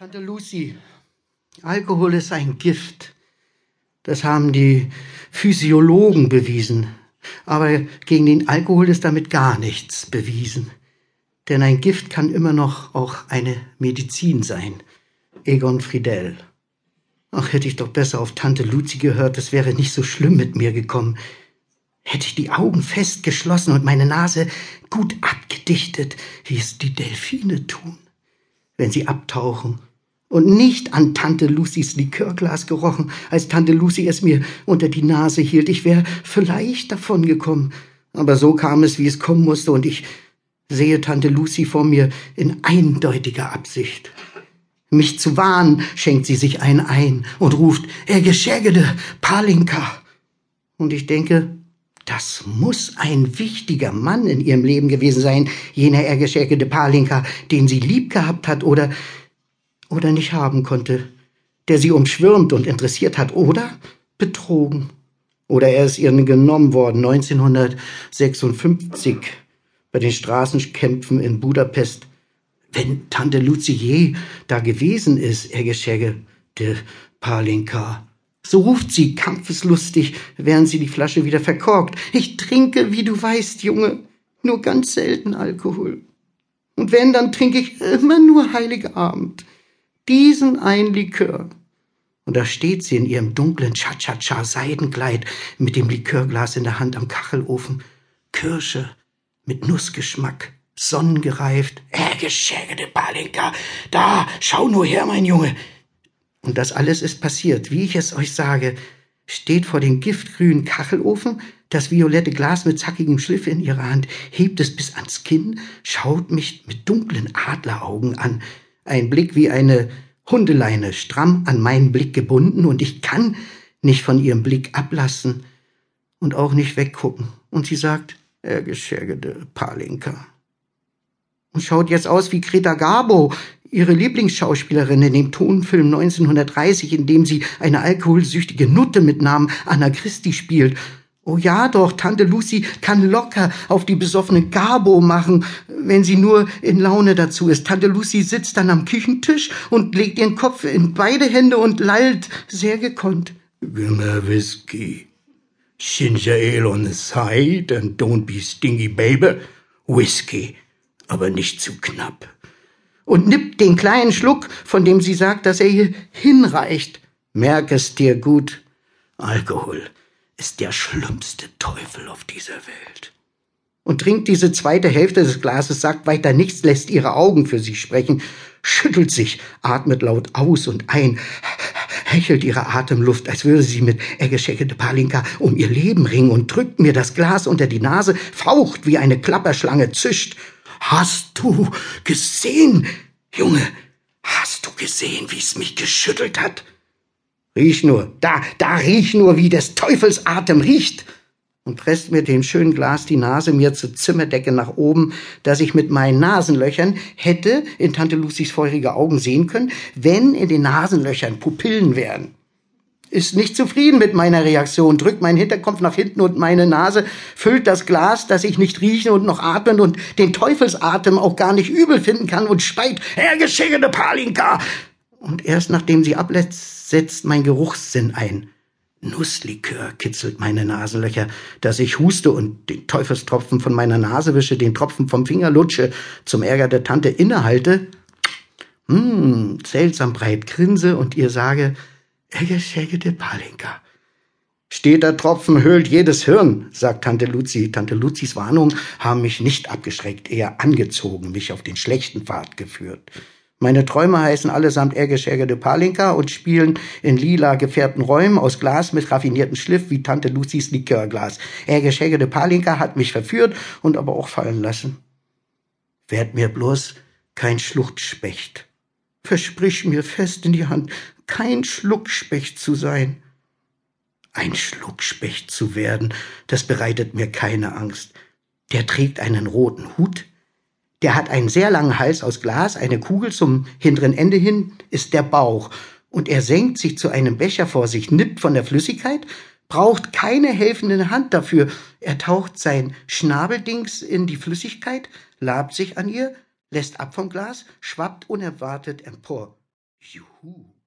Tante Lucy, Alkohol ist ein Gift. Das haben die Physiologen bewiesen. Aber gegen den Alkohol ist damit gar nichts bewiesen. Denn ein Gift kann immer noch auch eine Medizin sein. Egon Friedel. Ach, hätte ich doch besser auf Tante Lucy gehört, es wäre nicht so schlimm mit mir gekommen. Hätte ich die Augen fest geschlossen und meine Nase gut abgedichtet, wie es die Delfine tun, wenn sie abtauchen und nicht an Tante Lucys Likörglas gerochen, als Tante Lucy es mir unter die Nase hielt. Ich wäre vielleicht davongekommen. Aber so kam es, wie es kommen musste, und ich sehe Tante Lucy vor mir in eindeutiger Absicht. Mich zu warnen, schenkt sie sich ein ein und ruft, er geschägede Palinka. Und ich denke, das muss ein wichtiger Mann in ihrem Leben gewesen sein, jener ergeschäkerte Palinka, den sie lieb gehabt hat oder oder nicht haben konnte, der sie umschwirmt und interessiert hat oder betrogen. Oder er ist ihr genommen worden 1956 bei den Straßenkämpfen in Budapest. Wenn Tante Lucie da gewesen ist, er Geschäge, der Palinka. So ruft sie kampfeslustig, während sie die Flasche wieder verkorkt. Ich trinke, wie du weißt, Junge, nur ganz selten Alkohol. Und wenn, dann trinke ich immer nur Heiligabend diesen ein Likör. Und da steht sie in ihrem dunklen Cha-Cha-Cha-Seidenkleid mit dem Likörglas in der Hand am Kachelofen. Kirsche mit Nussgeschmack, sonnengereift. Äh, geschägerte Palinka, da, schau nur her, mein Junge. Und das alles ist passiert, wie ich es euch sage, steht vor dem giftgrünen Kachelofen, das violette Glas mit zackigem Schliff in ihrer Hand, hebt es bis ans Kinn, schaut mich mit dunklen Adleraugen an, ein Blick wie eine Hundeleine, stramm an meinen Blick gebunden, und ich kann nicht von ihrem Blick ablassen und auch nicht weggucken. Und sie sagt, er geschägerte Palinka. Und schaut jetzt aus wie Greta Garbo, ihre Lieblingsschauspielerin in dem Tonfilm 1930, in dem sie eine alkoholsüchtige Nutte mit Namen Anna Christi spielt Oh ja doch, Tante Lucy kann locker auf die besoffene Gabo machen, wenn sie nur in Laune dazu ist. Tante Lucy sitzt dann am Küchentisch und legt ihren Kopf in beide Hände und lallt sehr gekonnt. Gimme Whisky. Ginger ale on the side and don't be stingy, baby. Whisky, aber nicht zu knapp. Und nippt den kleinen Schluck, von dem sie sagt, dass er ihr hinreicht. Merk es dir gut. Alkohol ist der schlimmste Teufel auf dieser Welt. Und trinkt diese zweite Hälfte des Glases, sagt weiter nichts, lässt ihre Augen für sich sprechen, schüttelt sich, atmet laut aus und ein, hechelt ihre Atemluft, als würde sie mit Eggeschecke Palinka um ihr Leben ringen und drückt mir das Glas unter die Nase, faucht wie eine Klapperschlange, zischt. Hast du gesehen, Junge? Hast du gesehen, wie es mich geschüttelt hat? Riech nur, da, da riech nur, wie des Teufels Atem riecht. Und presst mir dem schönen Glas die Nase mir zur Zimmerdecke nach oben, dass ich mit meinen Nasenlöchern hätte in Tante Lucys feurige Augen sehen können, wenn in den Nasenlöchern Pupillen wären. Ist nicht zufrieden mit meiner Reaktion, drückt meinen Hinterkopf nach hinten und meine Nase füllt das Glas, dass ich nicht riechen und noch atmen und den Teufelsatem auch gar nicht übel finden kann und speit, Herr geschickte Palinka, und erst nachdem sie ablässt, setzt mein Geruchssinn ein. Nusslikör kitzelt meine Nasenlöcher, dass ich huste und den Teufelstropfen von meiner Nase wische, den Tropfen vom Finger lutsche, zum Ärger der Tante innehalte, hm, seltsam breit grinse und ihr sage, Eggeschägete Palinka. Steter Tropfen höhlt jedes Hirn, sagt Tante Luzi. Tante Luzis Warnungen haben mich nicht abgeschreckt, eher angezogen, mich auf den schlechten Pfad geführt. Meine Träume heißen allesamt Ergeschärgerte Palinka und spielen in lila gefärbten Räumen aus Glas mit raffiniertem Schliff wie Tante Lucys Likörglas. Ergeschärgerte Palinka hat mich verführt und aber auch fallen lassen. Werd mir bloß kein Schluchtspecht. Versprich mir fest in die Hand, kein Schluckspecht zu sein. Ein Schluckspecht zu werden, das bereitet mir keine Angst. Der trägt einen roten Hut, der hat einen sehr langen Hals aus Glas, eine Kugel zum hinteren Ende hin ist der Bauch. Und er senkt sich zu einem Becher vor sich, nippt von der Flüssigkeit, braucht keine helfende Hand dafür. Er taucht sein Schnabeldings in die Flüssigkeit, labt sich an ihr, lässt ab vom Glas, schwappt unerwartet empor. Juhu.